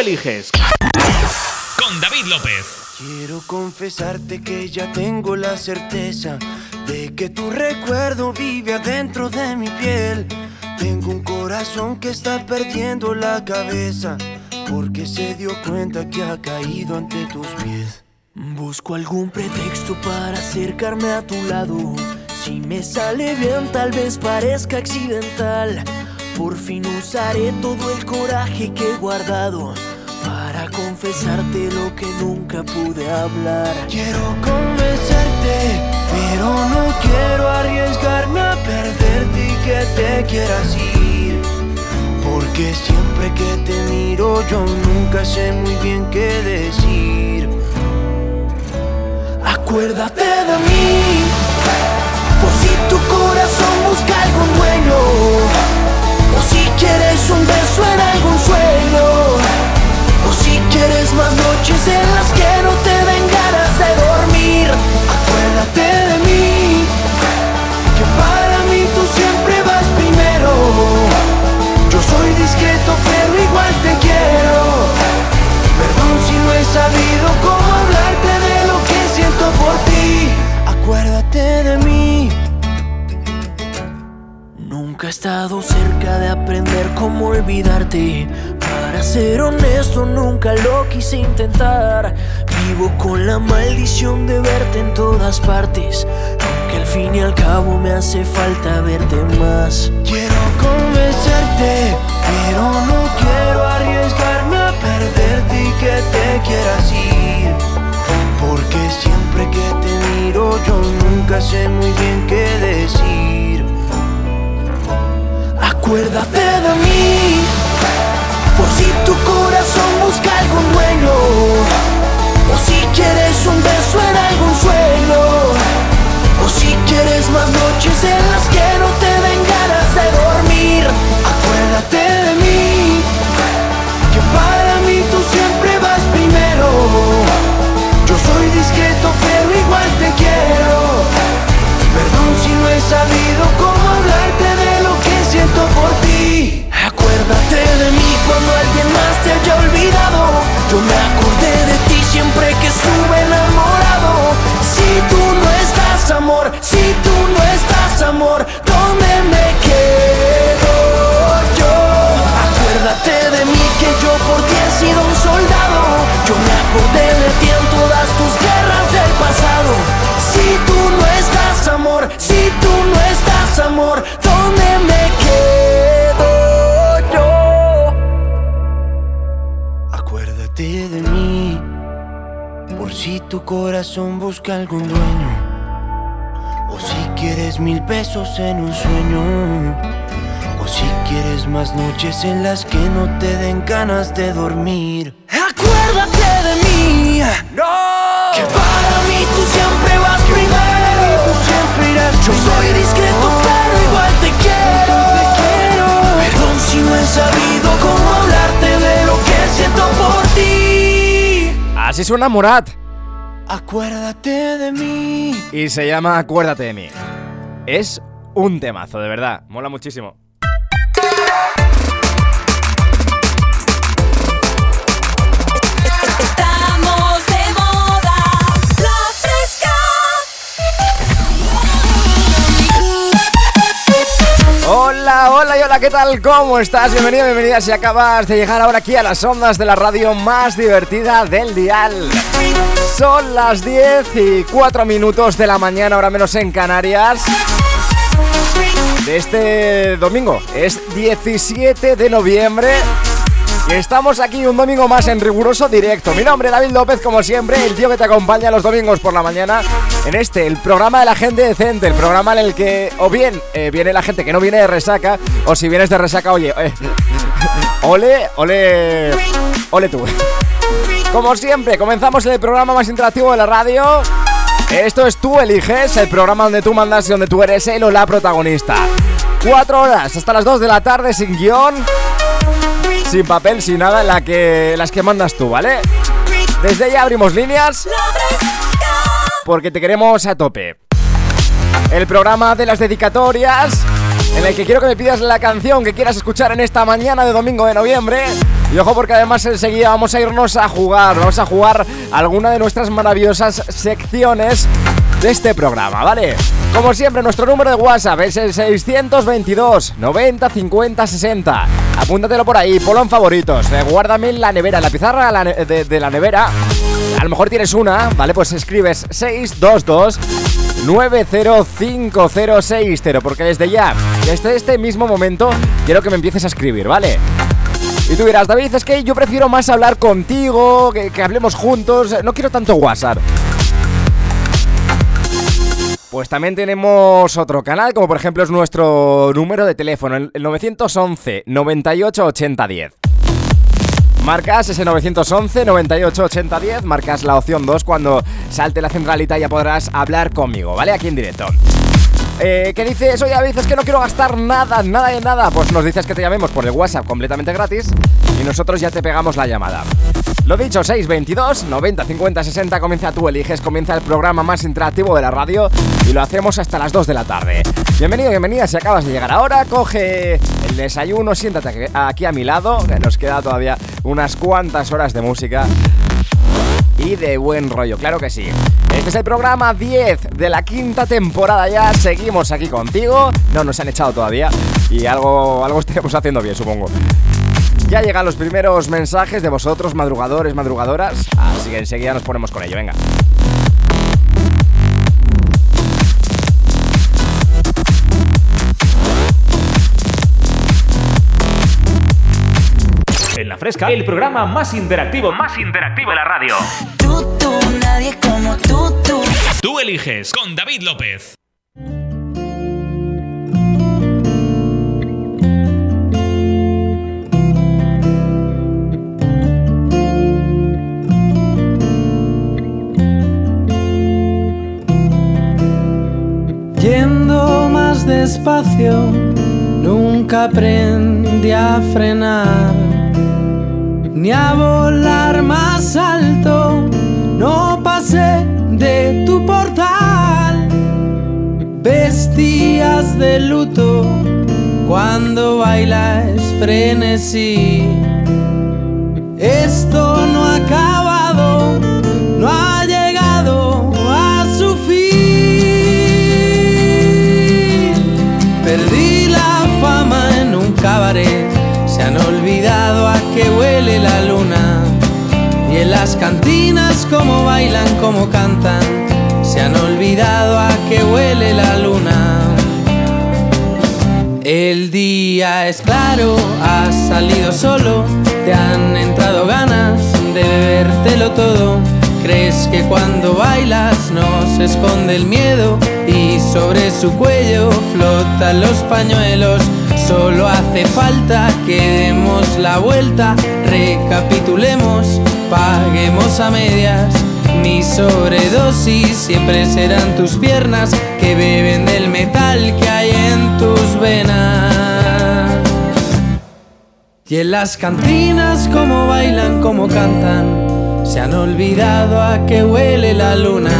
eliges. Con David López. Quiero confesarte que ya tengo la certeza de que tu recuerdo vive adentro de mi piel. Tengo un corazón que está perdiendo la cabeza porque se dio cuenta que ha caído ante tus pies. Busco algún pretexto para acercarme a tu lado. Si me sale bien, tal vez parezca accidental. Por fin usaré todo el coraje que he guardado confesarte lo que nunca pude hablar. Quiero convencerte, pero no quiero arriesgarme a perderte y que te quieras ir. Porque siempre que te miro yo nunca sé muy bien qué decir. Acuérdate de mí, por si tu corazón busca algún dueño, o si quieres un beso en algún sueño, o si quieres más noches en las que no te den ganas de dormir. Acuérdate de mí, que para mí tú siempre vas primero. Yo soy discreto pero igual te quiero. Perdón si no he sabido cómo hablarte de lo que siento por ti. Acuérdate de mí. Nunca he estado cerca de aprender cómo olvidarte. Para ser honesto, nunca lo quise intentar. Vivo con la maldición de verte en todas partes. Aunque al fin y al cabo me hace falta verte más. Quiero convencerte, pero no quiero arriesgarme a perderte y que te quieras ir. Porque siempre que te miro yo nunca sé muy bien qué decir. Acuérdate de mí, tu corazón busca algún dueño, o si quieres un beso en algún sueño, o si quieres más noches en las que no te den ganas de dormir. Acuérdate de mí, que para mí tú siempre vas primero. Yo soy discreto pero igual te quiero. Perdón si no he sabido cómo olvidado. Yo busca algún dueño, o si quieres mil pesos en un sueño. O si quieres más noches en las que no te den ganas de dormir. Acuérdate de mí. No. Que para mí tú siempre vas primero. Tú siempre irás Yo soy discreto, pero igual te quiero. Te quiero. Perdón si no he sabido cómo hablarte de lo que siento por ti. Así suena Murat Acuérdate de mí. y se llama Acuérdate de mí. Es un temazo, de verdad. Mola muchísimo. Hola, ¿qué tal? ¿Cómo estás? Bienvenido, bienvenida si acabas de llegar ahora aquí a las ondas de la radio más divertida del dial. Son las 10 y 4 minutos de la mañana, ahora menos en Canarias. De este domingo, es 17 de noviembre. Y estamos aquí un domingo más en riguroso directo. Mi nombre es David López, como siempre, el tío que te acompaña los domingos por la mañana en este, el programa de la gente decente, el programa en el que o bien eh, viene la gente que no viene de resaca, o si vienes de resaca, oye, eh, ole, ole, ole tú. Como siempre, comenzamos el programa más interactivo de la radio. Esto es Tú Eliges, el programa donde tú mandas y donde tú eres el o la protagonista. Cuatro horas hasta las 2 de la tarde sin guion, sin papel, sin nada, la que, las que mandas tú, ¿vale? Desde ya abrimos líneas porque te queremos a tope. El programa de las dedicatorias en el que quiero que me pidas la canción que quieras escuchar en esta mañana de domingo de noviembre. Y ojo porque además enseguida vamos a irnos a jugar, vamos a jugar alguna de nuestras maravillosas secciones de este programa, ¿vale? Como siempre, nuestro número de WhatsApp es el 622 90 50 60. Apúntatelo por ahí, ponlo en favoritos. Eh, guárdame la nevera, la pizarra de, de la nevera. A lo mejor tienes una, ¿vale? Pues escribes 622 905060 porque desde ya, desde este mismo momento, quiero que me empieces a escribir, ¿vale? Y tú dirás, David, es que yo prefiero más hablar contigo, que, hablemos juntos, no quiero tanto WhatsApp. Pues también tenemos otro canal, como por ejemplo es nuestro número de teléfono, el 911 98 80 10. Marcas ese 911 98 80 10, marcas la opción 2 cuando salte la centralita ya podrás hablar conmigo, ¿vale? Aquí en directo. Eh, ¿Qué dices? Oye, David, es que no quiero gastar nada, nada de nada. Pues nos dices que te llamemos por el WhatsApp completamente gratis y nosotros ya te pegamos la llamada. Lo dicho, 622 90 50 60, comienza tú eliges, comienza el programa más interactivo de la radio y lo hacemos hasta las 2 de la tarde. Bienvenido, bienvenida, si acabas de llegar ahora, coge el desayuno, siéntate aquí a mi lado, nos queda todavía unas cuantas horas de música y de buen rollo, claro que sí. Este es el programa 10 de la quinta temporada ya, seguimos aquí contigo, no nos han echado todavía y algo, algo estaremos haciendo bien, supongo. Ya llegan los primeros mensajes de vosotros, madrugadores, madrugadoras, así que enseguida nos ponemos con ello, venga. En la fresca, el programa más interactivo, más interactivo de la radio. Tú, tú, nadie como tú, tú. Tú eliges con David López. Yendo más despacio, nunca aprendí a frenar, ni a volar más alto, no pasé de tu portal. Vestías de luto cuando bailas frenesí. Esto no ha acabado, no ha llegado a su fin. Perdí la fama en un cabaret, se han olvidado a qué huele la cantinas como bailan, como cantan, se han olvidado a qué huele la luna. El día es claro, has salido solo, te han entrado ganas de bebértelo todo. Crees que cuando bailas no se esconde el miedo y sobre su cuello flotan los pañuelos. Solo hace falta que demos la vuelta, recapitulemos, paguemos a medias. Mi sobredosis siempre serán tus piernas que beben del metal que hay en tus venas. Y en las cantinas como bailan, como cantan, se han olvidado a qué huele la luna.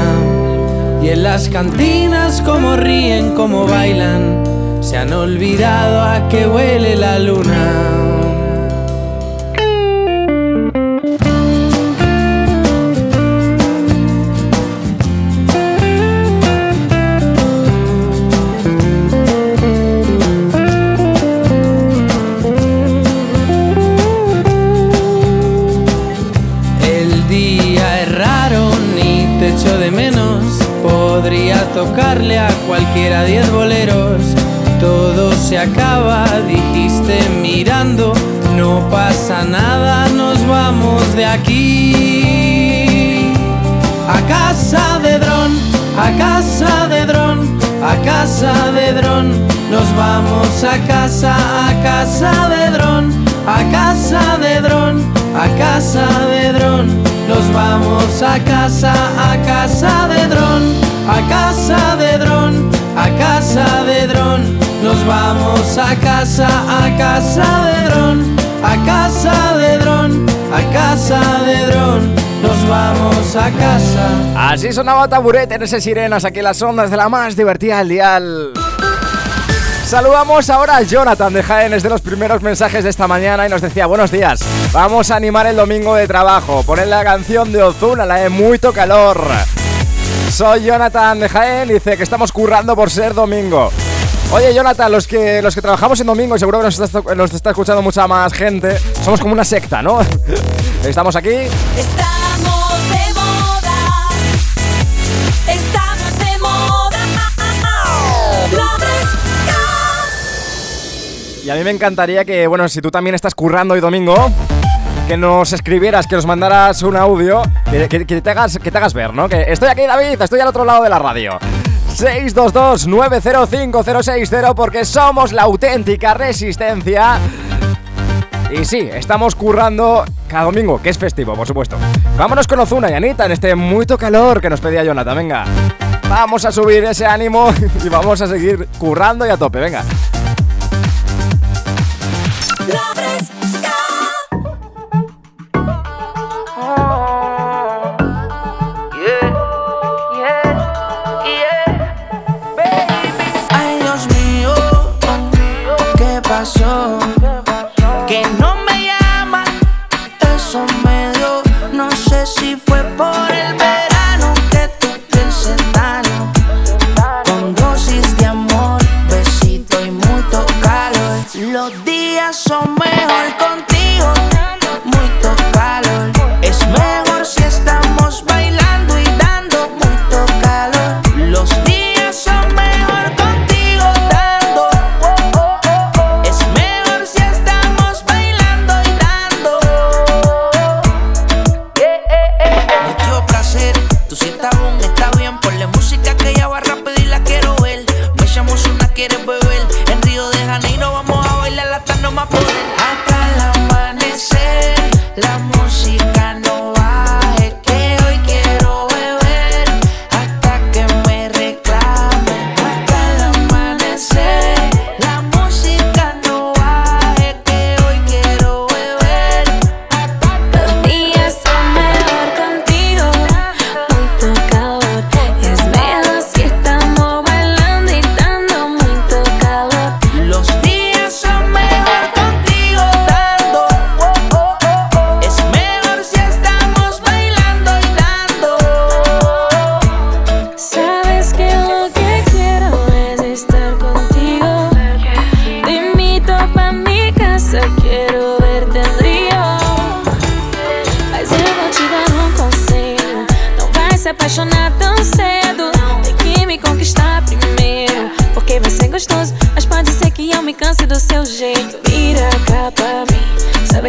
Y en las cantinas como ríen, como bailan, se han olvidado a qué huele la luna. A casa de dron, a casa de dron, a casa de dron. Nos vamos a casa, a casa de dron, a casa de dron, a casa de dron. Nos vamos a casa, a casa de dron, a casa de dron, a casa de dron. Nos vamos a casa. Así sonaba Taburete en ese sirenas aquí las ondas de la más divertida del dial. Saludamos ahora a Jonathan de Jaén, es de los primeros mensajes de esta mañana y nos decía, buenos días, vamos a animar el domingo de trabajo, poner la canción de Ozuna, la de Mucho Calor. Soy Jonathan de Jaén dice que estamos currando por ser domingo. Oye, Jonathan, los que, los que trabajamos en domingo, seguro que nos está, escuchando mucha más gente, somos como una secta, ¿no? Estamos aquí. Y a mí me encantaría que, bueno, si tú también estás currando hoy domingo, que nos escribieras, que nos mandaras un audio, que, que- te, hagas, que te hagas ver, ¿no? Que estoy aquí, David, estoy al otro lado de la radio. 622-905-060 porque somos la auténtica resistencia. Y sí, estamos currando cada domingo, que es festivo, por supuesto. Vámonos con Ozuna y Anita en este mucho calor que nos pedía Jonathan, venga. Vamos a subir ese ánimo y vamos a seguir currando y a tope, venga. Ay, Dios mío, ¿qué pasó? Que no me llaman, eso me dio. No sé si fue por el verano que piel se daño. Con dosis de amor, besito y mucho calor. Días son mejor contigo,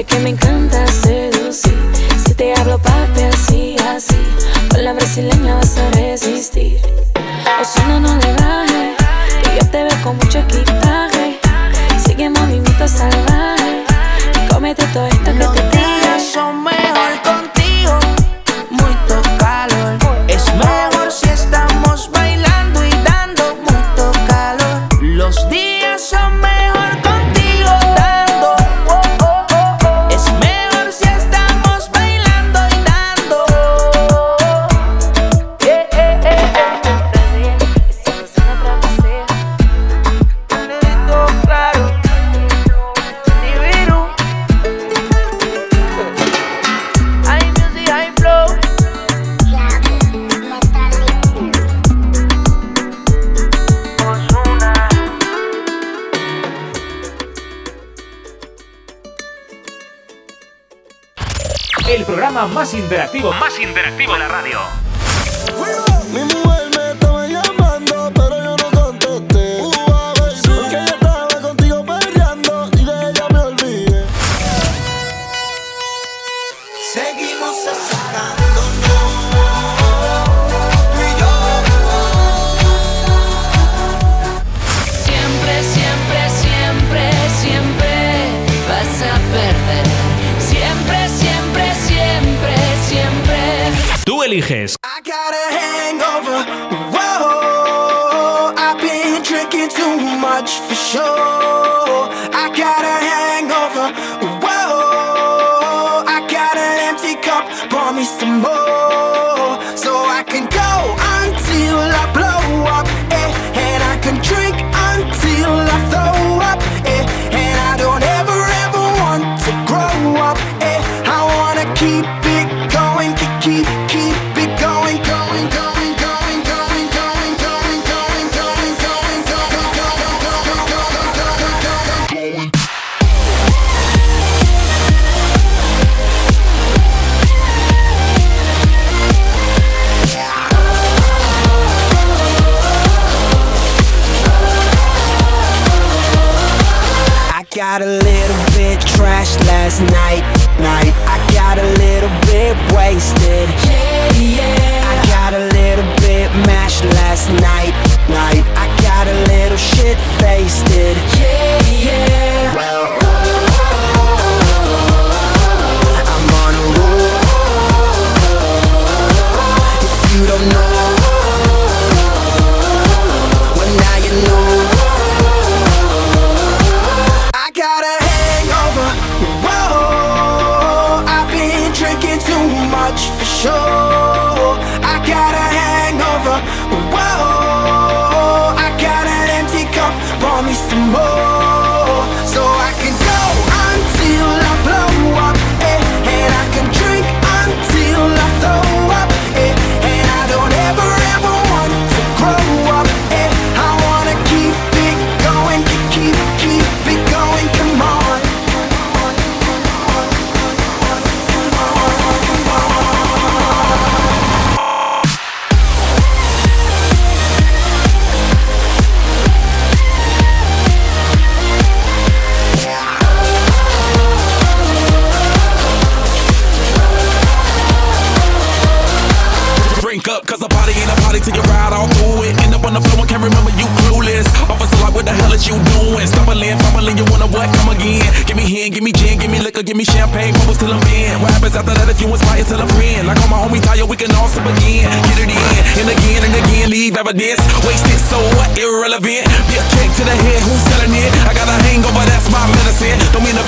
mim. Sabe que me encanta seducir. Si te hablo papi así, así. Con la brasileña vas a resistir. Interactivo, más eliges. I last night, night. I got a little bit wasted. Yeah, yeah. I got a little bit mashed last night, night. I got a little shit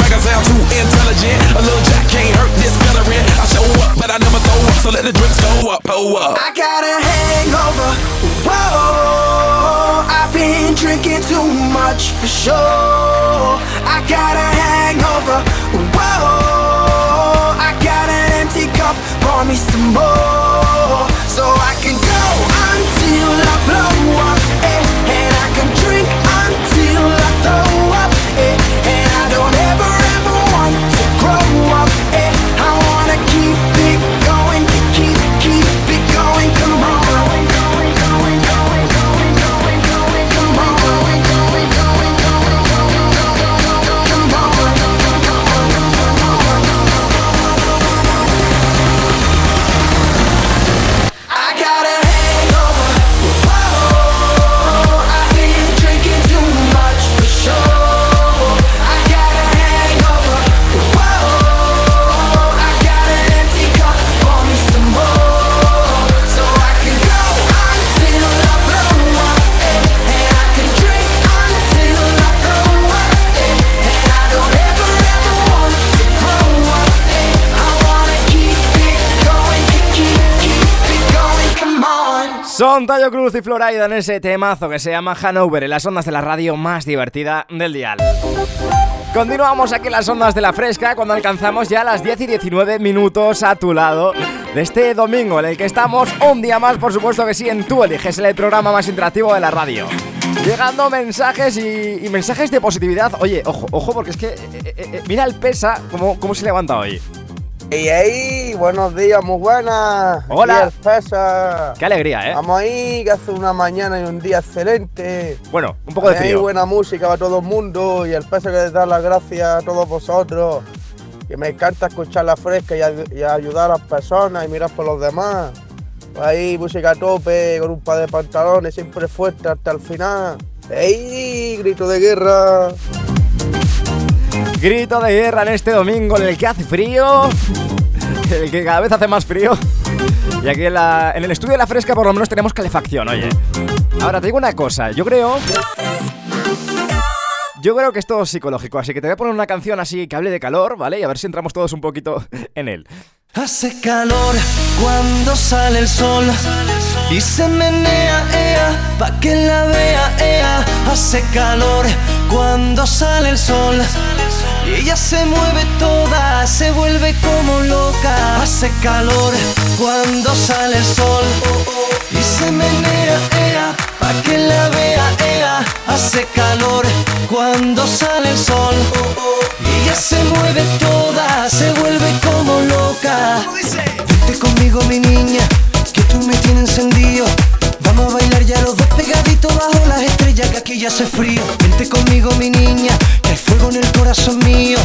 Brag, I sound too intelligent. A little jack can't hurt this veteran. I show up, but I never throw up, so let the drinks go up, pull up. I got a hangover. Whoa, I've been drinking too much for sure. I got a hangover. Whoa, I got an empty cup. Pour me some more, so I can go until I blow up, Son Tayo Cruz y Floraida en ese temazo que se llama Hanover en las ondas de la radio más divertida del dial. Continuamos aquí en las ondas de la fresca cuando alcanzamos ya las 10 y 19 minutos a tu lado de este domingo en el que estamos un día más, por supuesto que sí, en Tú Eliges, el programa más interactivo de la radio. Llegando mensajes y, mensajes de positividad. Oye, ojo, ojo, porque es que eh, eh, eh, mira el pesa cómo, cómo se levanta hoy. ¡Ey, ey! Buenos días, muy buenas. Hola. Qué alegría, ¿eh? Vamos ahí, que hace una mañana y un día excelente. Bueno, un poco de Hay frío. buena música para todo el mundo y el peso que les da las gracias a todos vosotros. Que me encanta escuchar la fresca y ayudar a las personas y mirar por los demás. Pues ahí música a tope, con un par de pantalones, siempre fuerte hasta el final. ¡Ey! Grito de guerra. Grito de guerra en este domingo en el que hace frío, el que cada vez hace más frío. Y aquí en, el estudio de la fresca por lo menos tenemos calefacción, oye. Ahora te digo una cosa, yo creo... Yo creo que es todo psicológico, así que te voy a poner una canción así que hable de calor, ¿vale? Y a ver si entramos todos un poquito en él. Hace calor cuando sale el sol y se menea, ea, pa' que la vea, ea. Hace calor cuando sale el sol ella se mueve toda, se vuelve como loca. Hace calor cuando sale el sol y se menea, ea, pa' que la vea, ea. Hace calor cuando sale el sol ella se mueve toda, se vuelve como loca. Vete conmigo, mi niña, que tú me tienes encendido. Vamos a bailar ya los dos pegaditos bajo las estrellas, que aquí ya hace frío. Vente conmigo, mi niña, corazón mío.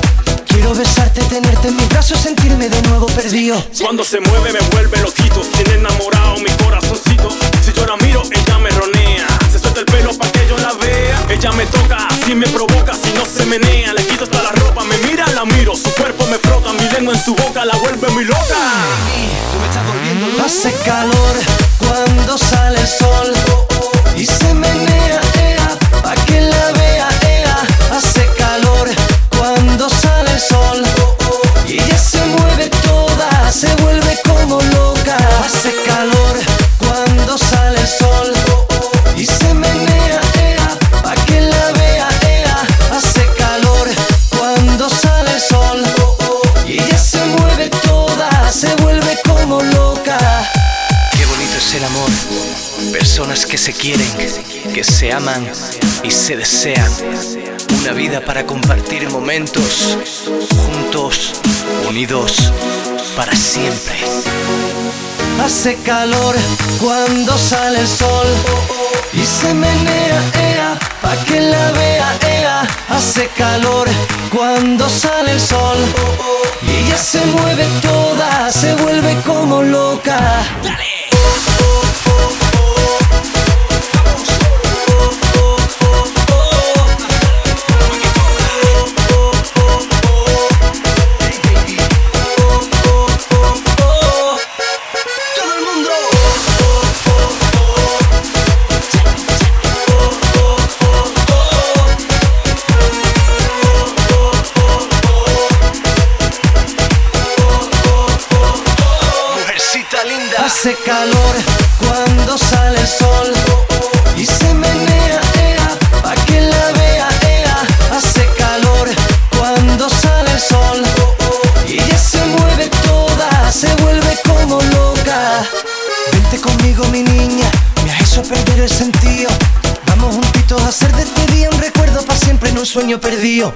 Quiero besarte, tenerte en mis brazos, sentirme de nuevo perdido. Cuando se mueve me vuelve loquito, tiene enamorado mi corazoncito. Si yo la miro, ella me ronea. Se suelta el pelo pa' que yo la vea. Ella me toca, así me provoca, si no se menea. Le quito hasta la ropa, me mira, la miro. Su cuerpo me frota, mi lengua en su boca la vuelve muy loca. Hace calor cuando sale el sol y se menea, ea, pa' que la vea, se vuelve como loca. Hace calor cuando sale el sol y se menea, ea, pa' que la vea, ea. Hace calor cuando sale el sol y ella se mueve toda, se vuelve como loca. Qué bonito es el amor. Personas que se quieren, que se aman y se desean. Una vida para compartir momentos juntos, unidos para siempre. Hace calor cuando sale el sol y se menea, ea, pa' que la vea, ea. Hace calor cuando sale el sol y ella se mueve toda, se vuelve como loca. Hace calor cuando sale el sol y se menea, ea, pa' que la vea, ea. Hace calor cuando sale el sol y ella se mueve toda, se vuelve como loca. Vente conmigo, mi niña, me has hecho perder el sentido. Vamos juntitos a hacer de este día un recuerdo para siempre en un sueño perdido.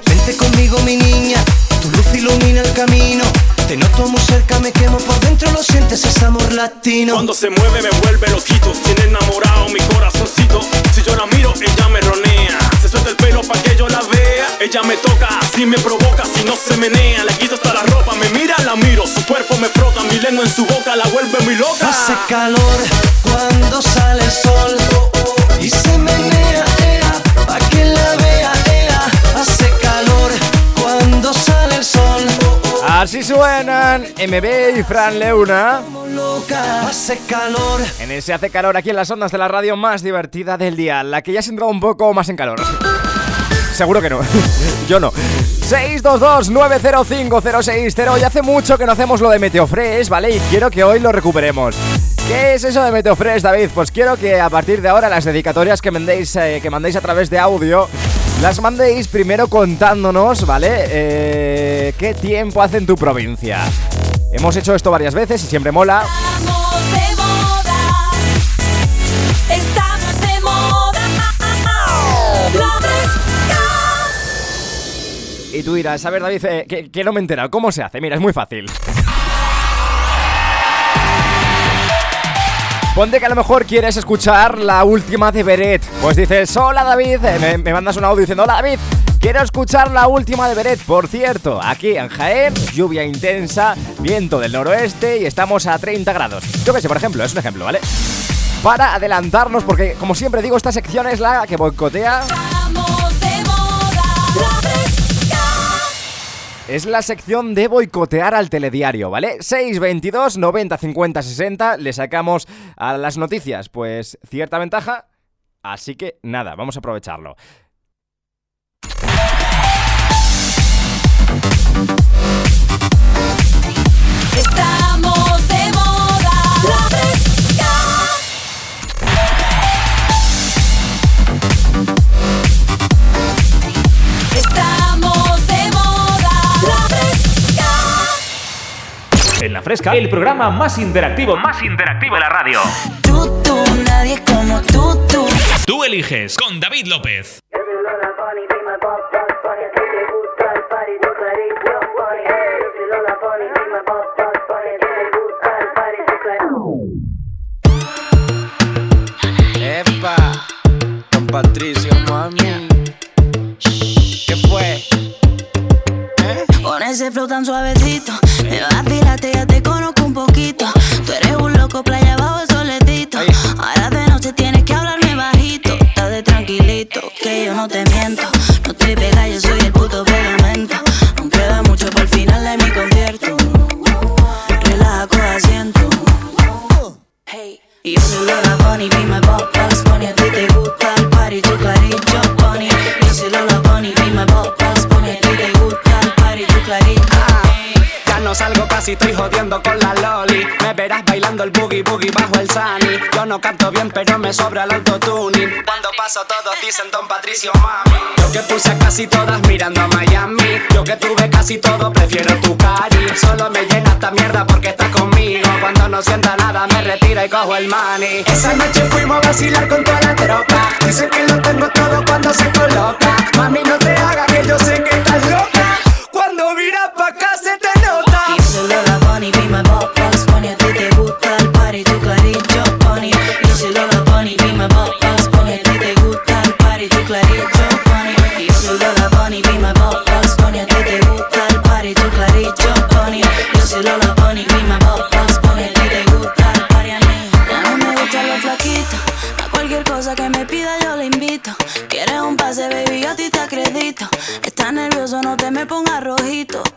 Latino. Cuando se mueve me vuelve loquito, tiene enamorado mi corazoncito. Si yo la miro, ella me ronea. Se suelta el pelo pa' que yo la vea. Ella me toca, así me provoca, si no se menea. Le quito hasta la ropa, me mira, la miro. Su cuerpo me frota, mi lengua en su boca la vuelve muy loca. Hace calor cuando sale el sol y se menea, Así suenan MB y Fran Leuna. Hace. En ese hace calor aquí en las ondas de la radio más divertida del día, la que ya se entrado un poco más en calor. Seguro que no. Yo no. 622-905-060. Y hace mucho que no hacemos lo de Meteofresh, ¿vale? Y quiero que hoy lo recuperemos. ¿Qué es eso de Meteofresh, David? Pues quiero que a partir de ahora las dedicatorias que mandéis, eh, que mandéis a través de audio las mandéis primero contándonos, ¿vale? Eh, ¿Qué tiempo hace en tu provincia? Hemos hecho esto varias veces y siempre mola. Estamos de moda. Estamos de moda. Lo fresca. Y tú dirás, a ver, David, eh, que, que no me he enterado. ¿Cómo se hace? Mira, es muy fácil. Ponte que a lo mejor quieres escuchar la última de Beret. Pues dices, hola David, eh, me, mandas un audio diciendo, hola David, quiero escuchar la última de Beret. Por cierto, aquí en Jaén, lluvia intensa, viento del noroeste y estamos a 30 grados. Yo que sé, por ejemplo, es un ejemplo, ¿vale? Para adelantarnos, porque como siempre digo, esta sección es la que boicotea Estamos de moda. Es la sección de boicotear al telediario, ¿vale? 622 90 50 60. Le sacamos a las noticias, pues cierta ventaja. Así que nada, vamos a aprovecharlo. Estamos En La Fresca, el programa más interactivo, más interactivo de la radio. Tú, tú, nadie como tú, tú. Tú eliges con David López. Epa, don Patricio, mami. Ese flow tan suavecito. Me vacilaste, ya te conozco un poquito. Tú eres un loco, playa abajo el solecito. Ahora de noche tienes que hablarme bajito. Estás de tranquilito, que yo no te miento. No salgo casi, estoy jodiendo con la loli. Me verás bailando el boogie boogie bajo el sunny. Yo no canto bien pero me sobra el autotuning. Cuando paso todos dicen Don Patricio mami Yo que puse a casi todas mirando a Miami. Yo que tuve casi todo prefiero tu cari. Solo me llena esta mierda porque estás conmigo. Cuando no sienta nada me retiro y cojo el money. Esa noche fuimos a vacilar con toda la tropa. Dice que lo tengo todo cuando se coloca. Mami no te hagas que yo sé que estás loca. Cuando miras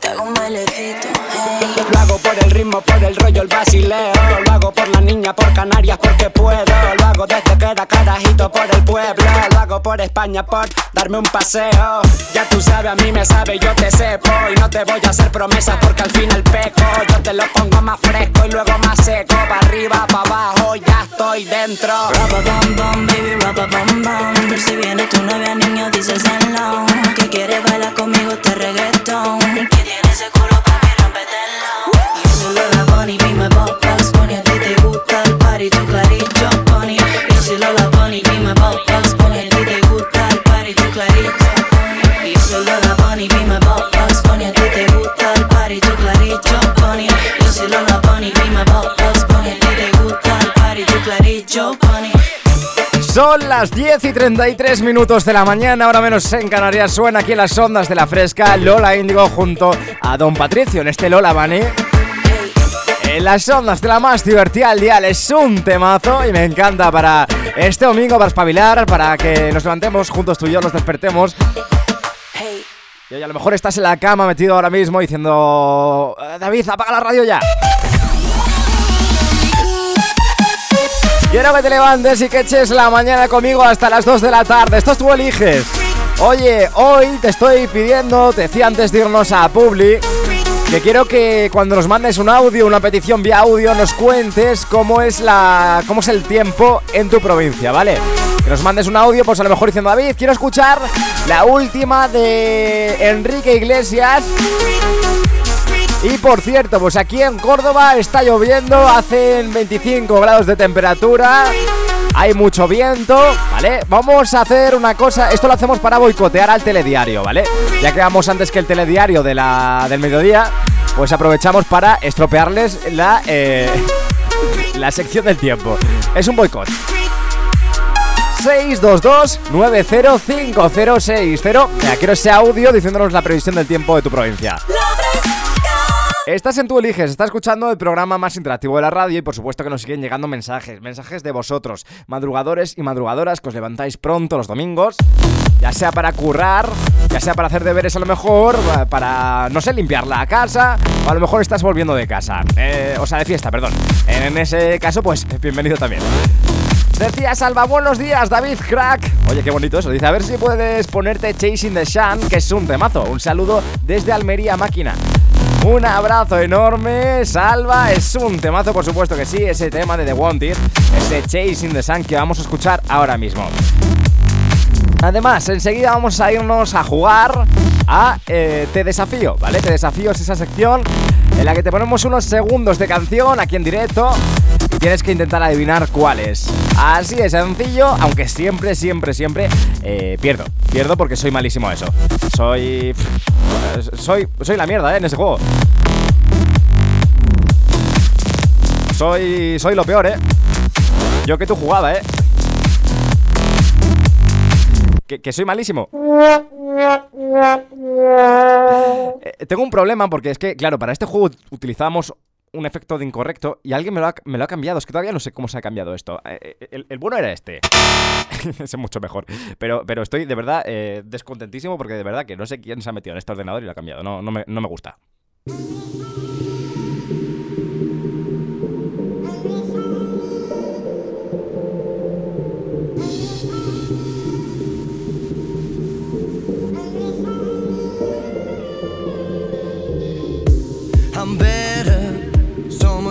Te hago un bailecito, hey. Lo hago por el ritmo, por el rollo, el basileo Lo hago por la niña, por Canarias, porque puedo. Lo hago desde que era carajito por el pueblo. Lo hago por España, por darme un paseo. Ya tú sabes, a mí me sabe, yo te sepo Y no te voy a hacer promesas porque al final peco. Yo te lo pongo más fresco y luego más seco. Pa' arriba, pa' abajo, ya estoy dentro. Rapa bam bam, baby, rapa bam bam Si viene tu novia, niño, las 10 y 33 minutos de la mañana, ahora menos en Canarias. Suena aquí en las ondas de la fresca Lola Índigo junto a Don Patricio en este Lola Bunny. En las ondas de la más divertida al dial es un temazo y me encanta para este domingo, para espabilar, para que nos levantemos juntos tú y yo, nos despertemos. Y a lo mejor estás en la cama metido ahora mismo diciendo: "Eh, David, apaga la radio ya. Quiero que te levantes y que eches la mañana conmigo hasta las 2 de la tarde. Esto tú eliges. Oye, hoy te estoy pidiendo, te decía antes de irnos a Publi, que quiero que cuando nos mandes un audio, una petición vía audio, nos cuentes cómo es la. cómo es el tiempo en tu provincia, ¿vale? Que nos mandes un audio, pues a lo mejor diciendo, David, quiero escuchar la última de Enrique Iglesias. Y por cierto, pues aquí en Córdoba está lloviendo, hacen 25 grados de temperatura, hay mucho viento, ¿vale? Vamos a hacer una cosa, esto lo hacemos para boicotear al telediario, ¿vale? Ya que vamos antes que el telediario del mediodía, pues aprovechamos para estropearles la, eh, la sección del tiempo. Es un boicot. 622-905060. Mira, quiero ese audio diciéndonos la previsión del tiempo de tu provincia. Estás en Tu Eliges, estás escuchando el programa más interactivo de la radio y por supuesto que nos siguen llegando mensajes, mensajes de vosotros, madrugadores y madrugadoras que os levantáis pronto los domingos, ya sea para currar, ya sea para hacer deberes a lo mejor, eh, para, no sé, limpiar la casa, o a lo mejor estás volviendo de casa, eh, o sea, de fiesta, perdón. En ese caso, pues, bienvenido también. Decía Salva, buenos días, David Crack. Oye, qué bonito eso. Dice, a ver si puedes ponerte Chasing the Sun, que es un temazo. Un saludo desde Almería Máquina. Un abrazo enorme, Salva. Es un temazo, por supuesto que sí. Ese tema de The Wanted, ese Chasing the Sun que vamos a escuchar ahora mismo. Además, enseguida vamos a irnos a jugar a eh, Te Desafío, ¿vale? Te Desafío es esa sección en la que te ponemos unos segundos de canción aquí en directo tienes que intentar adivinar cuál es. Así de sencillo, aunque siempre, siempre, siempre eh, pierdo. Pierdo porque soy malísimo a eso. Soy... soy... Soy la mierda, ¿eh? En ese juego. Soy... Soy lo peor, ¿eh? Yo que tú jugaba, ¿eh? Que, que soy malísimo. Eh, tengo un problema porque es que, claro, para este juego utilizamos un efecto de incorrecto y alguien me lo, ha, cambiado. Es que todavía no sé cómo se ha cambiado esto. Eh, eh, El, bueno era este. es mucho mejor. Pero, pero estoy de verdad eh, descontentísimo porque de verdad que no sé quién se ha metido en este ordenador y lo ha cambiado. No, no, me, no me gusta.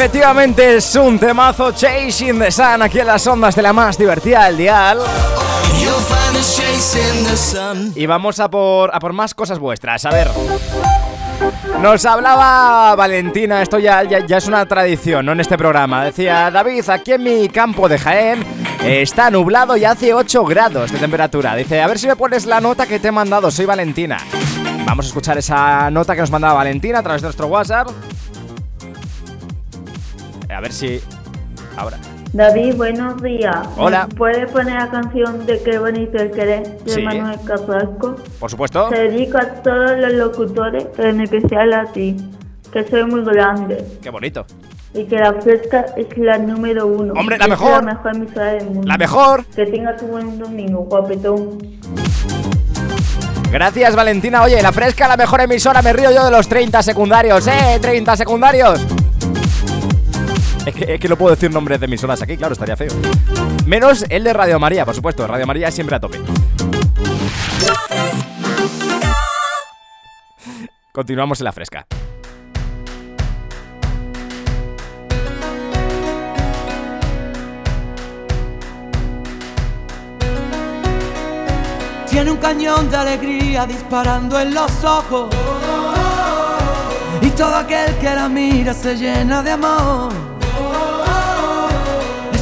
Efectivamente es un temazo Chasing the Sun aquí en las ondas de la más divertida del dial. Y vamos a por, a por más cosas vuestras. A ver. Nos hablaba Valentina, esto ya, ya, ya es una tradición, ¿no? En este programa. Decía, David, aquí en mi campo de Jaén eh, está nublado y hace 8 grados de temperatura. Dice, a ver si me pones la nota que te he mandado, soy Valentina. Vamos a escuchar esa nota que nos mandaba Valentina a través de nuestro WhatsApp. A ver si... Ahora. David, buenos días. Hola. ¿Me ¿Puedes poner la canción de Qué bonito el querer de Sí. Manuel Carrasco? Por supuesto. Se dedico a todos los locutores, pero en especial a ti, que soy muy grande Qué bonito. y que la fresca es la número uno. Hombre, la Es mejor. La mejor emisora del mundo. La mejor. Que tengas un buen domingo, guapetón. Gracias, Valentina. Oye, la fresca, la mejor emisora, me río yo de los 30 secundarios, ¿eh? 30 secundarios. Es que, es que no puedo decir nombres de emisoras aquí, claro, estaría feo. Menos el de Radio María, por supuesto. Radio María siempre a tope. Continuamos en la fresca. Tiene un cañón de alegría disparando en los ojos. Y todo aquel que la mira se llena de amor.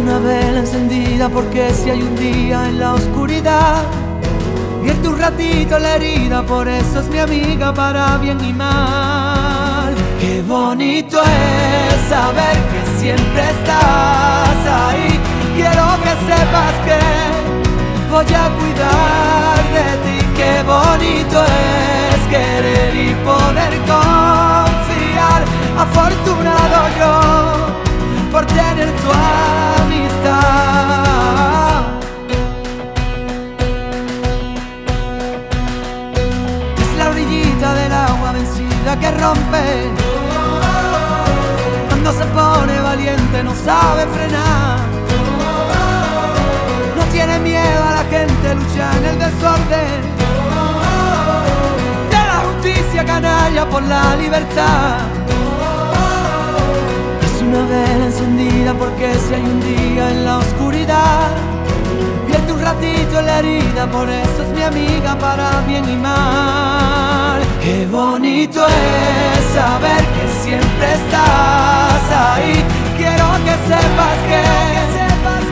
Una vela encendida porque si hay un día en la oscuridad, vierte un ratito la herida, por eso es mi amiga para bien y mal. Qué bonito es saber que siempre estás ahí. Quiero que sepas que voy a cuidar de ti. Qué bonito es querer y poder confiar. Afortunado yo por tener tu amistad. Vencida que rompe. Cuando se pone valiente no sabe frenar. No tiene miedo a la gente, lucha en el desorden. De la justicia canalla por la libertad. Es una vela encendida porque si hay un día en la oscuridad, en la herida, por eso es mi amiga para bien y mal. Qué bonito es saber que siempre estás ahí. Quiero que sepas que,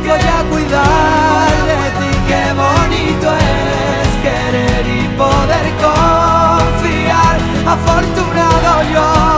voy a cuidar de ti. Qué bonito es querer y poder confiar. Afortunado yo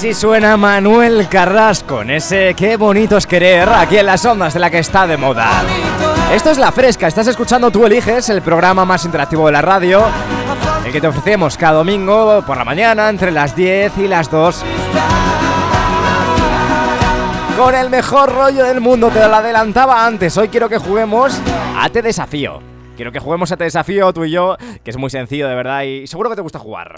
Así suena Manuel Carrasco en ese Qué bonito es querer aquí en las ondas de la que está de moda. Esto es La Fresca, estás escuchando Tú Eliges, el programa más interactivo de la radio, el que te ofrecemos cada domingo por la mañana entre las 10 y las 2. Con el mejor rollo del mundo, te lo adelantaba antes, hoy quiero que juguemos a Te Desafío. Quiero que juguemos a Te Desafío tú y yo, que es muy sencillo de verdad y seguro que te gusta jugar.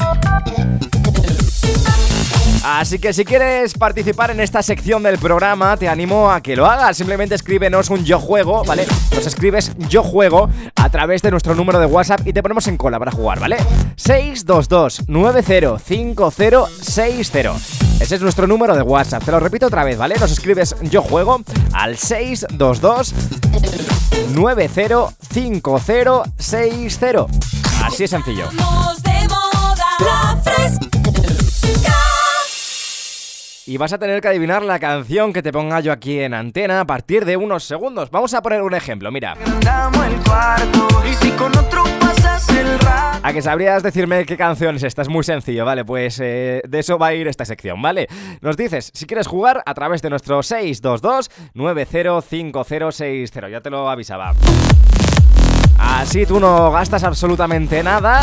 Así que si quieres participar en esta sección del programa, te animo a que lo hagas. Simplemente escríbenos un yo juego, ¿vale? Nos escribes yo juego a través de nuestro número de WhatsApp y te ponemos en cola para jugar, ¿vale? 622-905060. Ese es nuestro número de WhatsApp. Te lo repito otra vez, ¿vale? Nos escribes yo juego al 622 905060. Así es sencillo. Y vas a tener que adivinar la canción que te ponga yo aquí en antena a partir de unos segundos. Vamos a poner un ejemplo, mira. A que sabrías decirme qué canción es esta, es muy sencillo, ¿vale? Pues eh, de eso va a ir esta sección, ¿vale? Nos dices, si quieres jugar, a través de nuestro 622-905060, ya te lo avisaba. Así tú no gastas absolutamente nada,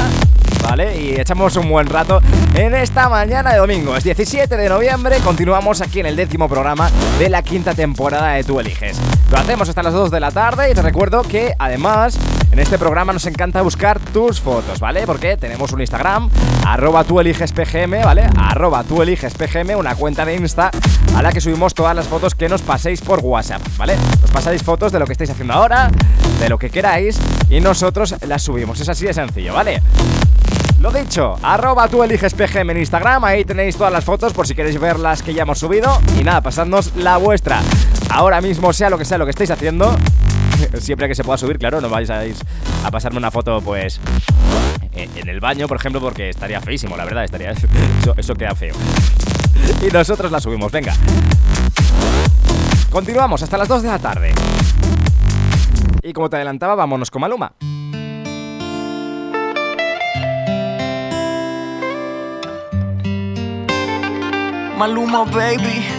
¿vale? Y echamos un buen rato en esta mañana de domingo. Es 17 de noviembre, continuamos aquí en el décimo programa de la quinta temporada de Tú Eliges. Lo hacemos hasta las 2 de la tarde y te recuerdo que además en este programa nos encanta buscar tus fotos, ¿vale? Porque tenemos un Instagram, arroba tú eliges PGM, ¿vale? Arroba tú eliges PGM, una cuenta de Insta a la que subimos todas las fotos que nos paséis por WhatsApp, ¿vale? Nos pasáis fotos de lo que estáis haciendo ahora, de lo que queráis y nosotros las subimos. Es así de sencillo, ¿vale? Lo dicho, arroba tú eliges PGM en Instagram, ahí tenéis todas las fotos por si queréis ver las que ya hemos subido. Y nada, pasadnos la vuestra. Ahora mismo, sea lo que sea lo que estéis haciendo, siempre que se pueda subir, claro, no vais a, pasarme una foto, pues, en el baño, por ejemplo, porque estaría feísimo, la verdad, estaría. Eso, eso queda feo. Y nosotros la subimos, venga. Continuamos hasta las 2 de la tarde. Y como te adelantaba, vámonos con Maluma. Maluma, baby.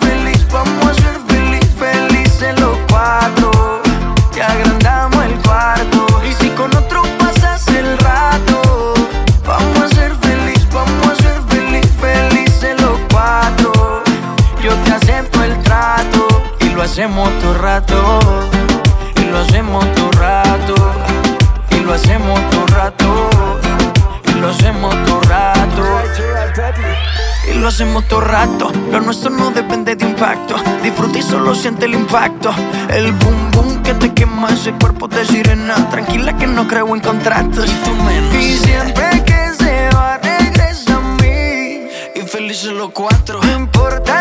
hacemos todo rato. Y lo hacemos todo rato. Y lo hacemos todo rato. Y lo hacemos todo rato. Y lo hacemos todo rato. Lo nuestro no depende de impacto. Disfruta y solo siente el impacto. El boom boom que te quema ese cuerpo de sirena. Tranquila que no creo en contratos. Y tú menos. Y siempre que se va, regresa a mí. Y felices los cuatro. No importa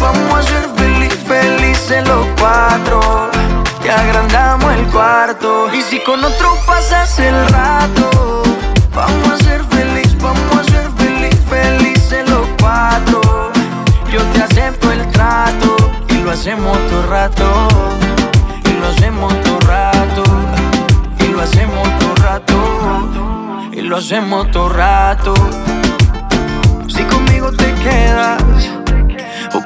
vamos a ser feliz, felices los cuatro. Te agrandamos el cuarto. Y si con otro pasas el rato, vamos a ser feliz, vamos a ser feliz, felices los cuatro. Yo te acepto el trato y lo hacemos todo rato. Y lo hacemos todo rato. Y lo hacemos todo rato. Y lo hacemos todo rato. Si conmigo te quedas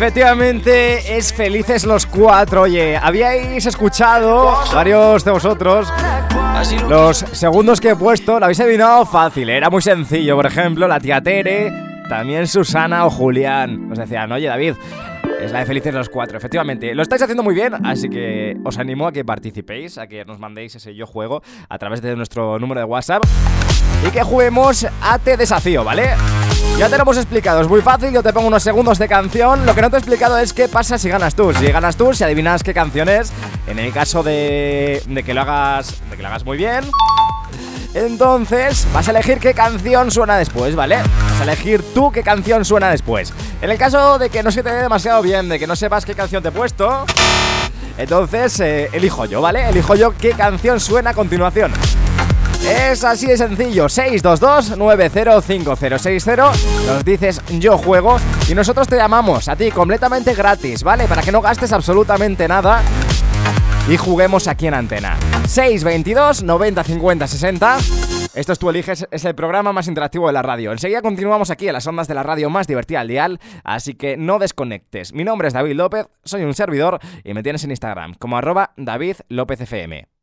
Efectivamente, es felices los cuatro. Oye, habíais escuchado varios de vosotros los segundos que he puesto. Lo habéis adivinado fácil, era muy sencillo. Por ejemplo, la tía Tere, también Susana o Julián. Nos decían, oye, David. Es la de Felices los Cuatro, efectivamente. Lo estáis haciendo muy bien, así que os animo a que participéis, a que nos mandéis ese yo juego a través de nuestro número de WhatsApp. y que juguemos a Te Desafío, ¿vale? Ya te lo hemos explicado, es muy fácil, yo te pongo unos segundos de canción. Lo que no te he explicado es qué pasa si ganas tú. Si ganas tú, si adivinas qué canción es, en el caso de, de que lo hagas, de que lo hagas muy bien, entonces vas a elegir qué canción suena después, ¿vale? Vas a elegir tú qué canción suena después. En el caso de que no se te dé demasiado bien, de que no sepas qué canción te he puesto, entonces eh, elijo yo, ¿vale? Elijo yo qué canción suena a continuación. Es así de sencillo, 622-905060 Nos dices yo juego y nosotros te llamamos a ti completamente gratis, ¿vale? Para que no gastes absolutamente nada y juguemos aquí en antena 622 90 50 60 esto es Tú Eliges, es el programa más interactivo de la radio. Enseguida continuamos aquí en las ondas de la radio más divertida al dial, así que no desconectes. Mi nombre es David López, soy un servidor y me tienes en Instagram como arroba David López FM.